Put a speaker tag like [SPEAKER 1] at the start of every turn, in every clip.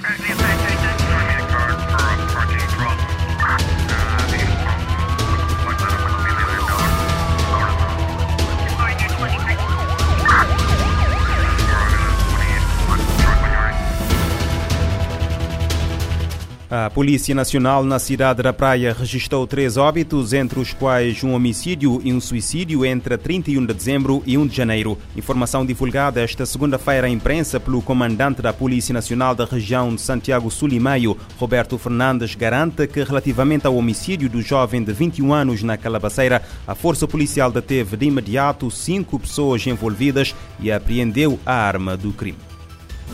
[SPEAKER 1] Currently A Polícia Nacional na cidade da Praia registrou três óbitos, entre os quais um homicídio e um suicídio entre 31 de dezembro e 1 de janeiro. Informação divulgada esta segunda-feira à imprensa pelo comandante da Polícia Nacional da região de Santiago Sul e Meio, Roberto Fernandes, garante que relativamente ao homicídio do jovem de 21 anos na Calabaceira, a Força Policial deteve de imediato cinco pessoas envolvidas e apreendeu a arma do crime.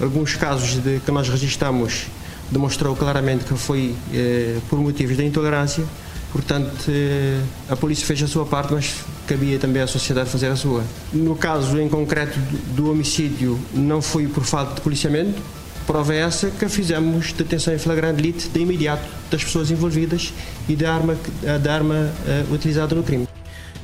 [SPEAKER 2] Alguns casos de que nós registramos demonstrou claramente que foi eh, por motivos de intolerância. Portanto, eh, a polícia fez a sua parte, mas cabia também à sociedade fazer a sua. No caso em concreto do, homicídio, não foi por falta de policiamento. Prova é essa que fizemos detenção em flagrante delito de imediato das pessoas envolvidas e da arma, da arma uh, utilizada no crime.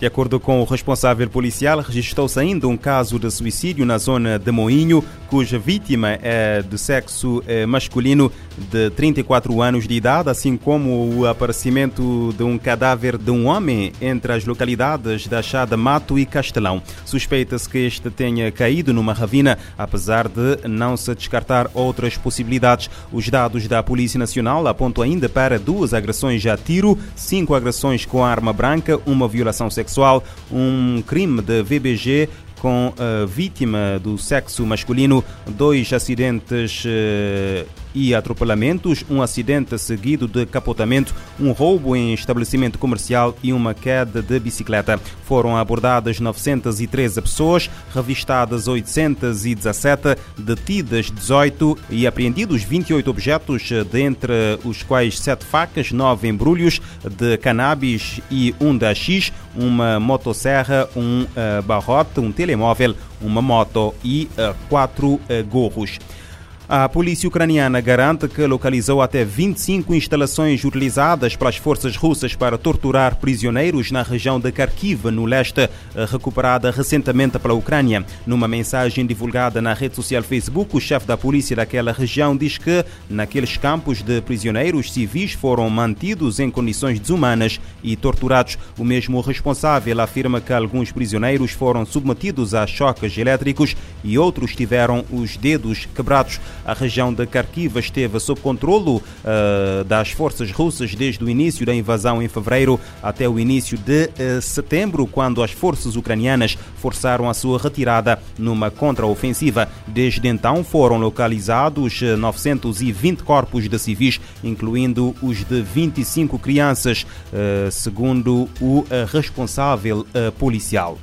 [SPEAKER 1] De acordo com o responsável policial, registrou-se ainda um caso de suicídio na zona de Moinho, cuja vítima é de sexo eh, masculino de 34 anos de idade, assim como o aparecimento de um cadáver de um homem entre as localidades da Chada Mato e Castelão. Suspeita-se que este tenha caído numa ravina, apesar de não se descartar outras possibilidades. Os dados da Polícia Nacional apontam ainda para duas agressões a tiro, cinco agressões com arma branca, uma violação sexual, um crime de VBG com a vítima do sexo masculino, dois acidentes eh, e atropelamentos, um acidente seguido de capotamento, um roubo em estabelecimento comercial e uma queda de bicicleta. Foram abordadas 913 pessoas, revistadas 817, detidas 18 e apreendidos 28 objetos, dentre os quais 7 facas, 9 embrulhos de cannabis e um da X, uma motosserra, um uh, barrote, um telemóvel, uma moto e uh, quatro uh, gorros. A polícia ucraniana garante que localizou até 25 instalações utilizadas pelas forças russas para torturar prisioneiros na região de Kharkiv, no leste, recuperada recentemente pela Ucrânia. Numa mensagem divulgada na rede social Facebook, o chefe da polícia daquela região diz que naqueles campos de prisioneiros civis foram mantidos em condições desumanas e torturados. O mesmo responsável afirma que alguns prisioneiros foram submetidos a choques elétricos e outros tiveram os dedos quebrados. A região de Kharkiv esteve sob controlo uh, das forças russas desde o início da invasão em fevereiro até o início de uh, setembro, quando as forças ucranianas forçaram a sua retirada numa contraofensiva. Desde então foram localizados 920 corpos de civis, incluindo os de 25 crianças, segundo o responsável policial.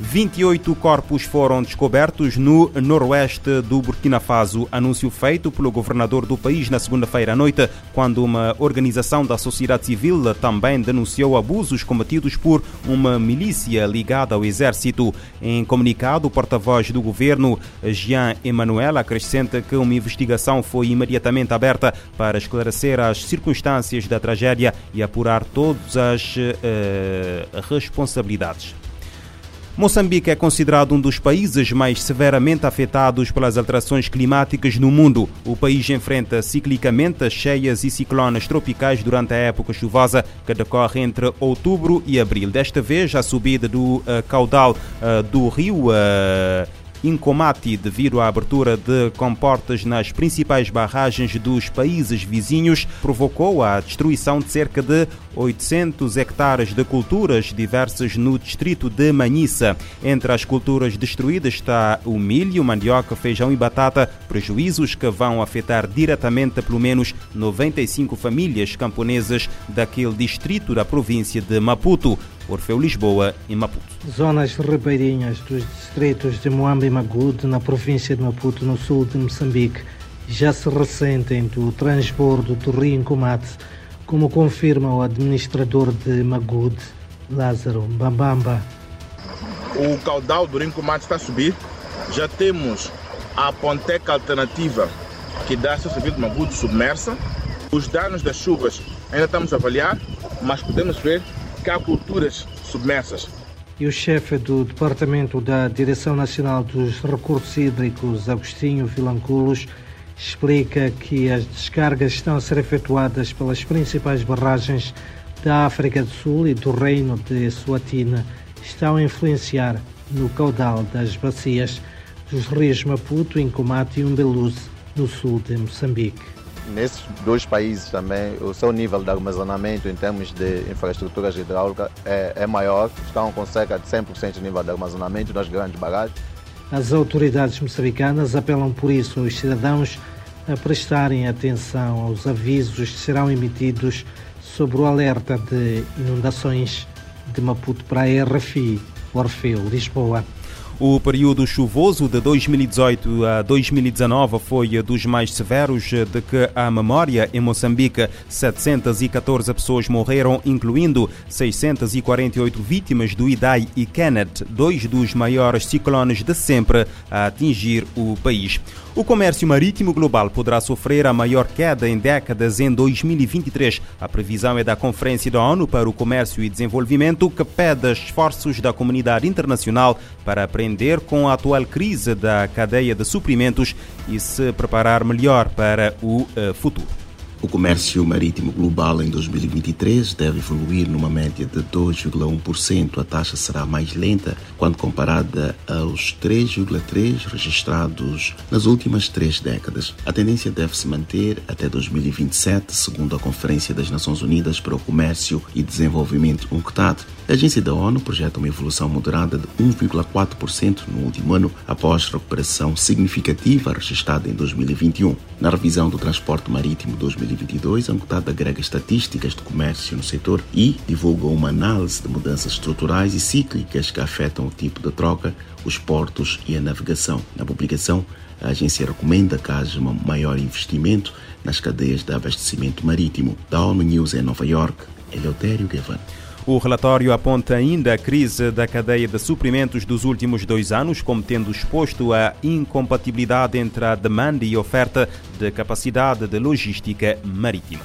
[SPEAKER 1] 28 corpos foram descobertos no noroeste do Burkina Faso, anúncio feito pelo governador do país na segunda-feira à noite, quando uma organização da sociedade civil também denunciou abusos cometidos por uma milícia ligada ao exército. Em comunicado, o porta-voz do governo, Jean Emmanuel, acrescenta que uma investigação foi imediatamente aberta para esclarecer as circunstâncias da tragédia e apurar todas as uh, responsabilidades. Moçambique é considerado um dos países mais severamente afetados pelas alterações climáticas no mundo. O país enfrenta ciclicamente cheias e ciclones tropicais durante a época chuvosa que decorre entre outubro e abril. Desta vez, a subida do uh, caudal uh, do rio uh, Incomati devido à abertura de comportas nas principais barragens dos países vizinhos provocou a destruição de cerca de 800 hectares de culturas diversas no distrito de Manissa. Entre as culturas destruídas está o milho, mandioca, feijão e batata, prejuízos que vão afetar diretamente pelo menos 95 famílias camponesas daquele distrito da província de Maputo. Orfeu Lisboa e Maputo.
[SPEAKER 3] Zonas ribeirinhas dos distritos de Moamba e Magude, na província de Maputo, no sul de Moçambique, já se ressentem do transbordo do rio Incomate, como confirma o administrador de Magude, Lázaro Mbambamba.
[SPEAKER 4] O caudal do rio Incomate está a subir. Já temos a ponteca alternativa que dá acesso ao rio de Magude submersa. Os danos das chuvas ainda estamos a avaliar, mas podemos ver há culturas submersas.
[SPEAKER 3] E o chefe do Departamento da Direção Nacional dos Recursos Hídricos, Agostinho Vilanculos, explica que as descargas estão a ser efetuadas pelas principais barragens da África do Sul e do Reino de Suatina estão a influenciar no caudal das bacias dos rios Maputo, Incomate e Umbeluze, no sul de Moçambique.
[SPEAKER 5] Nesses dois países também, o seu nível de armazenamento em termos de infraestruturas hidráulicas é, é maior, estão com cerca de 100% de nível de armazenamento nas grandes barragens.
[SPEAKER 3] As autoridades moçambicanas apelam por isso aos cidadãos a prestarem atenção aos avisos que serão emitidos sobre o alerta de inundações de Maputo para a RFI, Orfeu, Lisboa.
[SPEAKER 1] O período chuvoso de 2018 a 2019 foi dos mais severos de que a memória em Moçambique. 714 pessoas morreram, incluindo 648 vítimas do Idai e Kenneth, dois dos maiores ciclones de sempre a atingir o país. O comércio marítimo global poderá sofrer a maior queda em décadas em 2023. A previsão é da Conferência da ONU para o Comércio e Desenvolvimento, que pede esforços da comunidade internacional para aprender com a atual crise da cadeia de suprimentos e se preparar melhor para o uh, futuro.
[SPEAKER 6] O comércio marítimo global em 2023 deve evoluir numa média de 2,1%. A taxa será mais lenta quando comparada aos 3,3% registrados nas últimas três décadas. A tendência deve se manter até 2027, segundo a Conferência das Nações Unidas para o Comércio e Desenvolvimento UNCTAD. A agência da ONU projeta uma evolução moderada de 1,4% no último ano, após recuperação significativa registrada em 2021. Na revisão do transporte marítimo 2023, 2022, a UNCTAD agrega estatísticas do comércio no setor e divulga uma análise de mudanças estruturais e cíclicas que afetam o tipo de troca, os portos e a navegação. Na publicação, a agência recomenda que haja um maior investimento nas cadeias de abastecimento marítimo. Da ONU News em Nova York, Eleutério Gavan.
[SPEAKER 1] O relatório aponta ainda a crise da cadeia de suprimentos dos últimos dois anos, como tendo exposto a incompatibilidade entre a demanda e oferta de capacidade de logística marítima.